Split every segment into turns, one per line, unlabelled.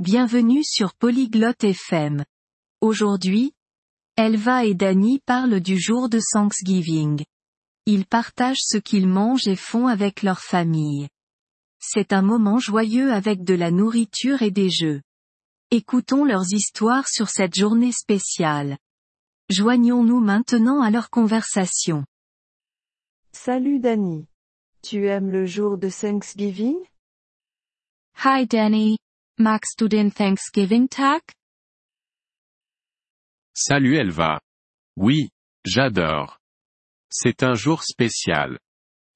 Bienvenue sur Polyglotte FM. Aujourd'hui, Elva et Danny parlent du jour de Thanksgiving. Ils partagent ce qu'ils mangent et font avec leur famille. C'est un moment joyeux avec de la nourriture et des jeux. Écoutons leurs histoires sur cette journée spéciale. Joignons-nous maintenant à leur conversation.
Salut Danny. Tu aimes le jour de Thanksgiving?
Hi Danny. Magst du den Thanksgiving-Tag?
Salut Elva. Oui, j'adore. C'est un jour spécial.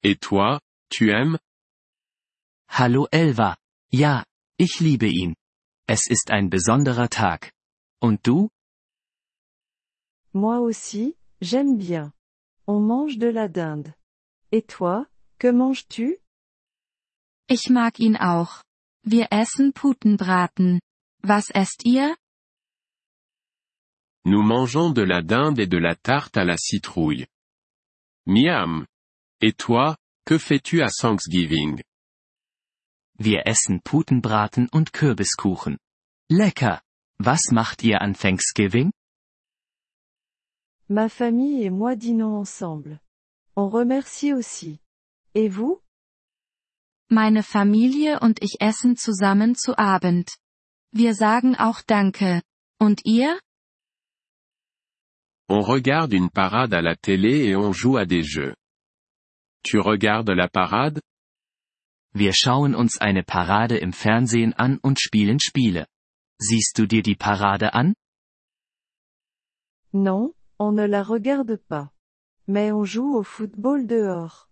Et toi, tu aimes?
Hallo Elva. Ja, ich liebe ihn. Es ist ein besonderer Tag. Und du?
Moi aussi, j'aime bien. On mange de la dinde. Et toi, que manges-tu?
Ich mag ihn auch. Wir essen Putenbraten. Was esst ihr?
Nous mangeons de la dinde et de la tarte à la citrouille. Miam. Et toi, que fais-tu à Thanksgiving?
Wir essen Putenbraten und Kürbiskuchen. Lecker. Was macht ihr an Thanksgiving?
Ma famille et moi dînons ensemble. On remercie aussi. Et vous?
Meine Familie und ich essen zusammen zu Abend. Wir sagen auch Danke. Und ihr?
On regarde une parade à la télé et on joue à des jeux. Tu regardes la parade?
Wir schauen uns eine Parade im Fernsehen an und spielen Spiele. Siehst du dir die Parade an?
Non, on ne la regarde pas. Mais on joue au football dehors.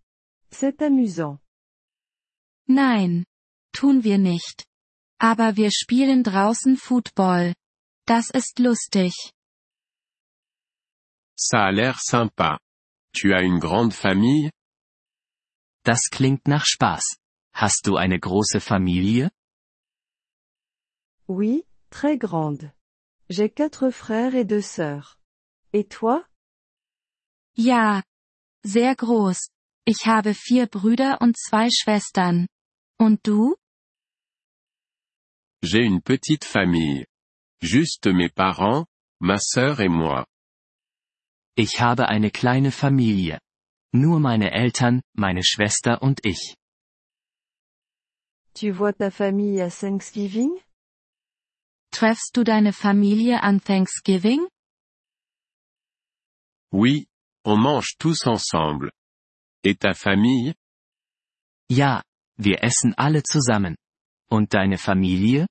C'est amusant.
Nein. Tun wir nicht. Aber wir spielen draußen Football. Das ist lustig.
Ça a l'air sympa. Tu as une grande famille?
Das klingt nach Spaß. Hast du eine große Familie?
Oui, très grande. J'ai quatre frères et deux sœurs. Et toi?
Ja. Sehr groß. Ich habe vier Brüder und zwei Schwestern. Und du?
J'ai une petite famille. Juste mes parents, ma sœur et moi.
Ich habe eine kleine Familie. Nur meine Eltern, meine Schwester und ich.
Tu vois ta famille à Thanksgiving?
Treffst du deine Familie an Thanksgiving?
Oui, on mange tous ensemble. Et ta famille?
Ja, wir essen alle zusammen. Und deine Familie?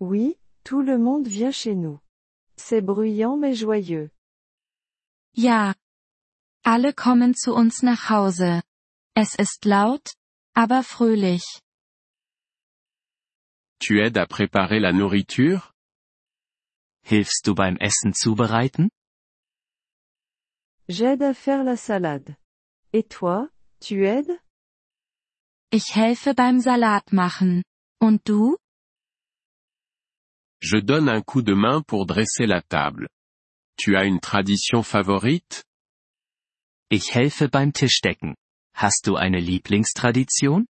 Oui, tout le monde vient chez nous. C'est bruyant mais joyeux.
Ja. Alle kommen zu uns nach Hause. Es ist laut, aber fröhlich.
Tu aides à préparer la nourriture?
Hilfst du beim Essen zubereiten?
J'aide à faire la salade. Et toi, tu aides?
Ich helfe beim Salat machen. Und du?
Je donne un coup de main pour dresser la table. Tu as une tradition favorite?
Ich helfe beim Tischdecken. Hast du eine Lieblingstradition?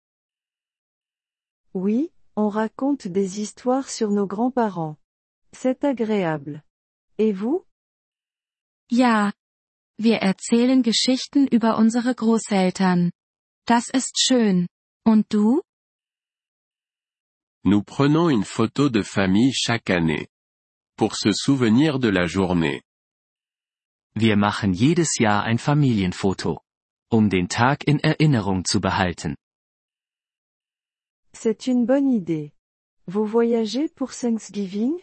Oui, on raconte des histoires sur nos grands-parents. C'est agréable. Et vous?
Ja. Wir erzählen Geschichten über unsere Großeltern. Das ist schön. Du?
Nous prenons une photo de famille chaque année. Pour se souvenir de la journée.
Wir machen jedes Jahr ein Familienfoto. Um den Tag in Erinnerung zu behalten.
C'est une bonne idée. Vous voyagez pour Thanksgiving?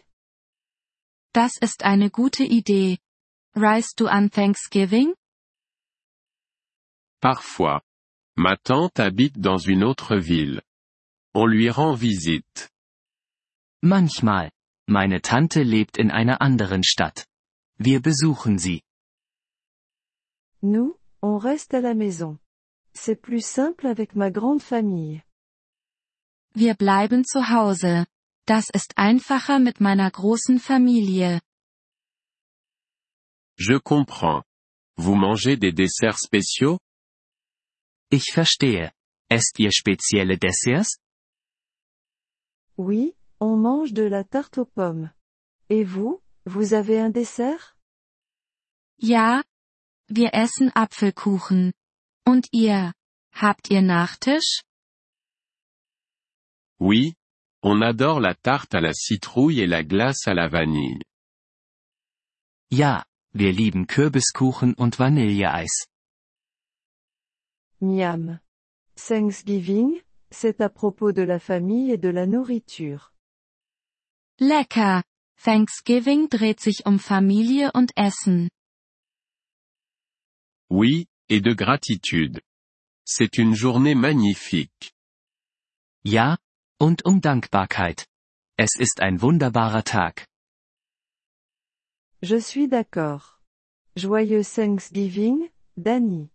Das ist eine gute Idee. Reist du an Thanksgiving?
Parfois. Ma tante habite dans une autre ville. On lui rend visite.
Manchmal. Meine Tante lebt in einer anderen Stadt. Wir besuchen sie.
Nous, on reste à la maison. C'est plus simple avec ma grande famille.
Wir bleiben zu Hause. Das ist einfacher mit meiner großen Familie.
Je comprends. Vous mangez des desserts spéciaux?
Ich verstehe. Esst ihr spezielle Desserts?
Oui, on mange de la tarte aux pommes. Et vous, vous avez un dessert?
Ja. Wir essen Apfelkuchen. Und ihr? Habt ihr Nachtisch?
Oui. On adore la tarte à la citrouille et la glace à la vanille.
Ja, wir lieben Kürbiskuchen und Vanilleeis.
Miam. Thanksgiving, c'est à propos de la famille et de la nourriture.
Lecker. Thanksgiving dreht sich um Familie und Essen.
Oui, et de gratitude. C'est une journée magnifique.
Ja, und um Dankbarkeit. Es ist ein wunderbarer Tag.
Je suis d'accord. Joyeux Thanksgiving, Danny.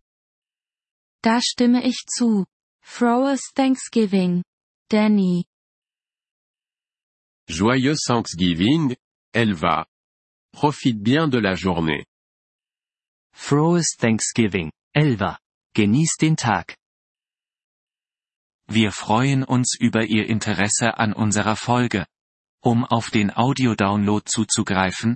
Da stimme ich zu. Frohes Thanksgiving. Danny.
Joyeux Thanksgiving, Elva. Profite bien de la journée.
Frohes Thanksgiving, Elva. Genieß den Tag. Wir freuen uns über Ihr Interesse an unserer Folge. Um auf den Audiodownload zuzugreifen,